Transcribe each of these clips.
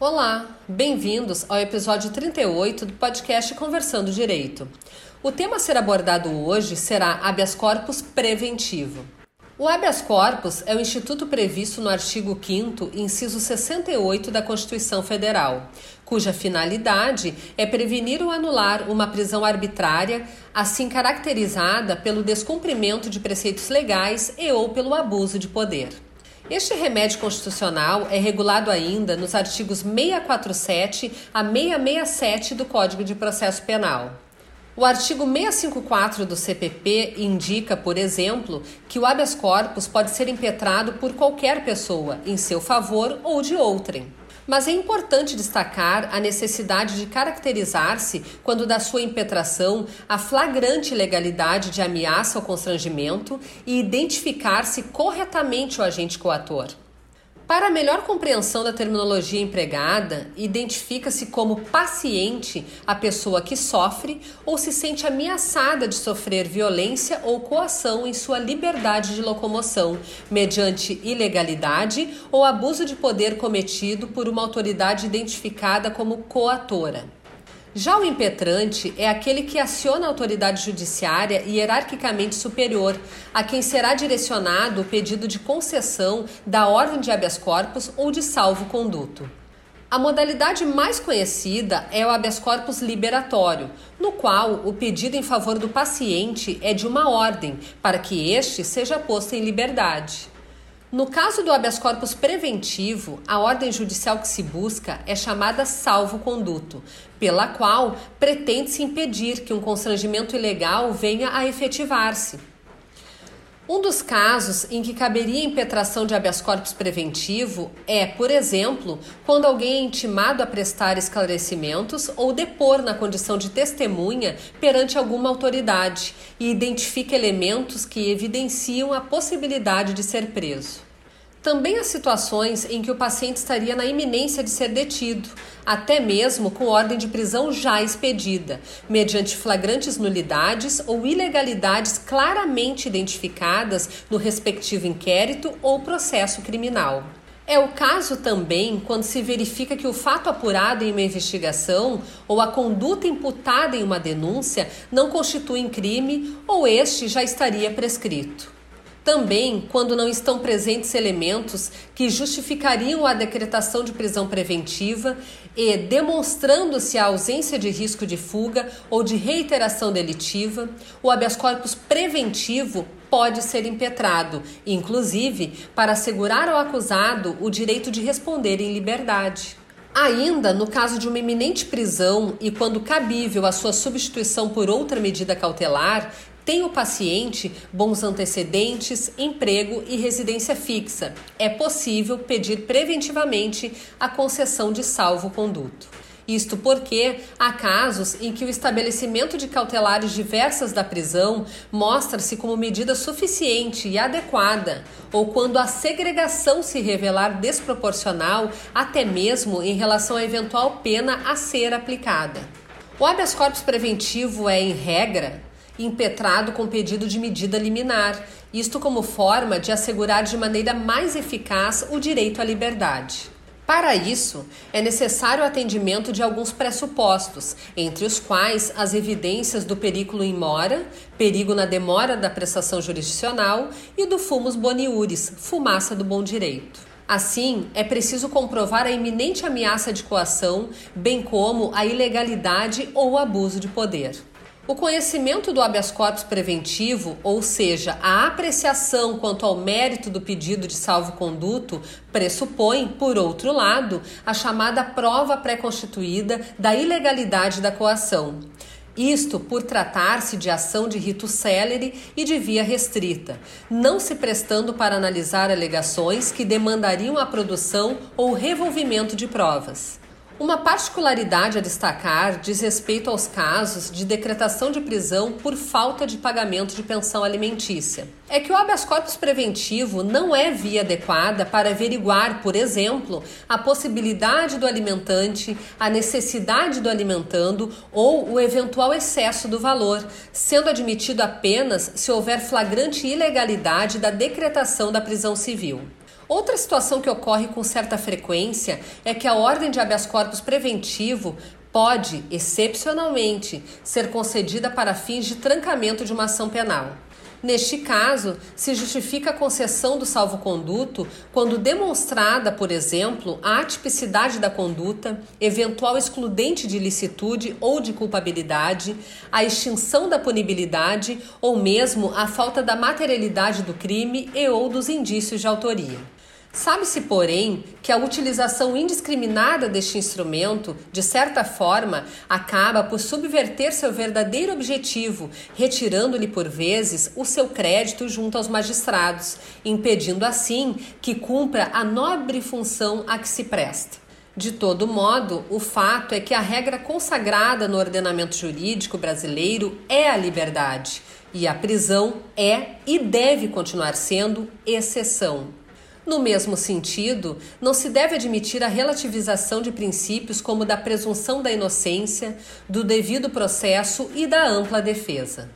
Olá, bem-vindos ao episódio 38 do podcast Conversando Direito. O tema a ser abordado hoje será habeas corpus preventivo. O habeas corpus é o instituto previsto no artigo 5 inciso 68 da Constituição Federal, cuja finalidade é prevenir ou anular uma prisão arbitrária, assim caracterizada pelo descumprimento de preceitos legais e ou pelo abuso de poder. Este remédio constitucional é regulado ainda nos artigos 647 a 667 do Código de Processo Penal. O artigo 654 do CPP indica, por exemplo, que o habeas corpus pode ser impetrado por qualquer pessoa, em seu favor ou de outrem. Mas é importante destacar a necessidade de caracterizar-se, quando da sua impetração, a flagrante legalidade de ameaça ou constrangimento e identificar-se corretamente o agente coator. Para melhor compreensão da terminologia empregada, identifica-se como paciente a pessoa que sofre ou se sente ameaçada de sofrer violência ou coação em sua liberdade de locomoção, mediante ilegalidade ou abuso de poder cometido por uma autoridade identificada como coatora. Já o impetrante é aquele que aciona a autoridade judiciária hierarquicamente superior, a quem será direcionado o pedido de concessão da ordem de habeas corpus ou de salvo-conduto. A modalidade mais conhecida é o habeas corpus liberatório, no qual o pedido em favor do paciente é de uma ordem para que este seja posto em liberdade. No caso do habeas corpus preventivo, a ordem judicial que se busca é chamada salvo-conduto, pela qual pretende-se impedir que um constrangimento ilegal venha a efetivar-se. Um dos casos em que caberia impetração de habeas corpus preventivo é, por exemplo, quando alguém é intimado a prestar esclarecimentos ou depor na condição de testemunha perante alguma autoridade e identifica elementos que evidenciam a possibilidade de ser preso. Também há situações em que o paciente estaria na iminência de ser detido, até mesmo com ordem de prisão já expedida, mediante flagrantes nulidades ou ilegalidades claramente identificadas no respectivo inquérito ou processo criminal. É o caso também quando se verifica que o fato apurado em uma investigação ou a conduta imputada em uma denúncia não constituem crime ou este já estaria prescrito. Também quando não estão presentes elementos que justificariam a decretação de prisão preventiva e demonstrando-se a ausência de risco de fuga ou de reiteração delitiva, o habeas corpus preventivo pode ser impetrado, inclusive para assegurar ao acusado o direito de responder em liberdade. Ainda no caso de uma iminente prisão e quando cabível a sua substituição por outra medida cautelar, tem o paciente bons antecedentes, emprego e residência fixa. É possível pedir preventivamente a concessão de salvo-conduto. Isto porque há casos em que o estabelecimento de cautelares diversas da prisão mostra-se como medida suficiente e adequada, ou quando a segregação se revelar desproporcional, até mesmo em relação à eventual pena a ser aplicada. O habeas corpus preventivo é, em regra, impetrado com pedido de medida liminar, isto como forma de assegurar de maneira mais eficaz o direito à liberdade. Para isso, é necessário o atendimento de alguns pressupostos, entre os quais as evidências do perigo em mora, perigo na demora da prestação jurisdicional e do fumus boniuris, fumaça do bom direito. Assim, é preciso comprovar a iminente ameaça de coação, bem como a ilegalidade ou abuso de poder. O conhecimento do habeas corpus preventivo, ou seja, a apreciação quanto ao mérito do pedido de salvo-conduto, pressupõe, por outro lado, a chamada prova pré-constituída da ilegalidade da coação. Isto por tratar-se de ação de rito célere e de via restrita, não se prestando para analisar alegações que demandariam a produção ou revolvimento de provas. Uma particularidade a destacar diz respeito aos casos de decretação de prisão por falta de pagamento de pensão alimentícia. É que o habeas corpus preventivo não é via adequada para averiguar, por exemplo, a possibilidade do alimentante, a necessidade do alimentando ou o eventual excesso do valor, sendo admitido apenas se houver flagrante ilegalidade da decretação da prisão civil. Outra situação que ocorre com certa frequência é que a ordem de habeas corpus preventivo pode, excepcionalmente, ser concedida para fins de trancamento de uma ação penal. Neste caso, se justifica a concessão do salvo-conduto quando demonstrada, por exemplo, a atipicidade da conduta, eventual excludente de ilicitude ou de culpabilidade, a extinção da punibilidade ou mesmo a falta da materialidade do crime e ou dos indícios de autoria. Sabe-se, porém, que a utilização indiscriminada deste instrumento, de certa forma, acaba por subverter seu verdadeiro objetivo, retirando-lhe por vezes o seu crédito junto aos magistrados, impedindo assim que cumpra a nobre função a que se presta. De todo modo, o fato é que a regra consagrada no ordenamento jurídico brasileiro é a liberdade, e a prisão é e deve continuar sendo exceção. No mesmo sentido, não se deve admitir a relativização de princípios como da presunção da inocência, do devido processo e da ampla defesa.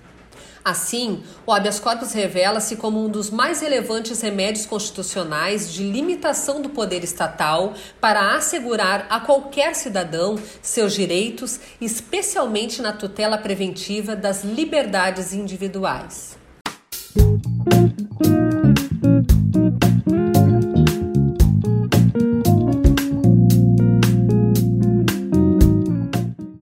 Assim, o habeas corpus revela-se como um dos mais relevantes remédios constitucionais de limitação do poder estatal para assegurar a qualquer cidadão seus direitos, especialmente na tutela preventiva das liberdades individuais.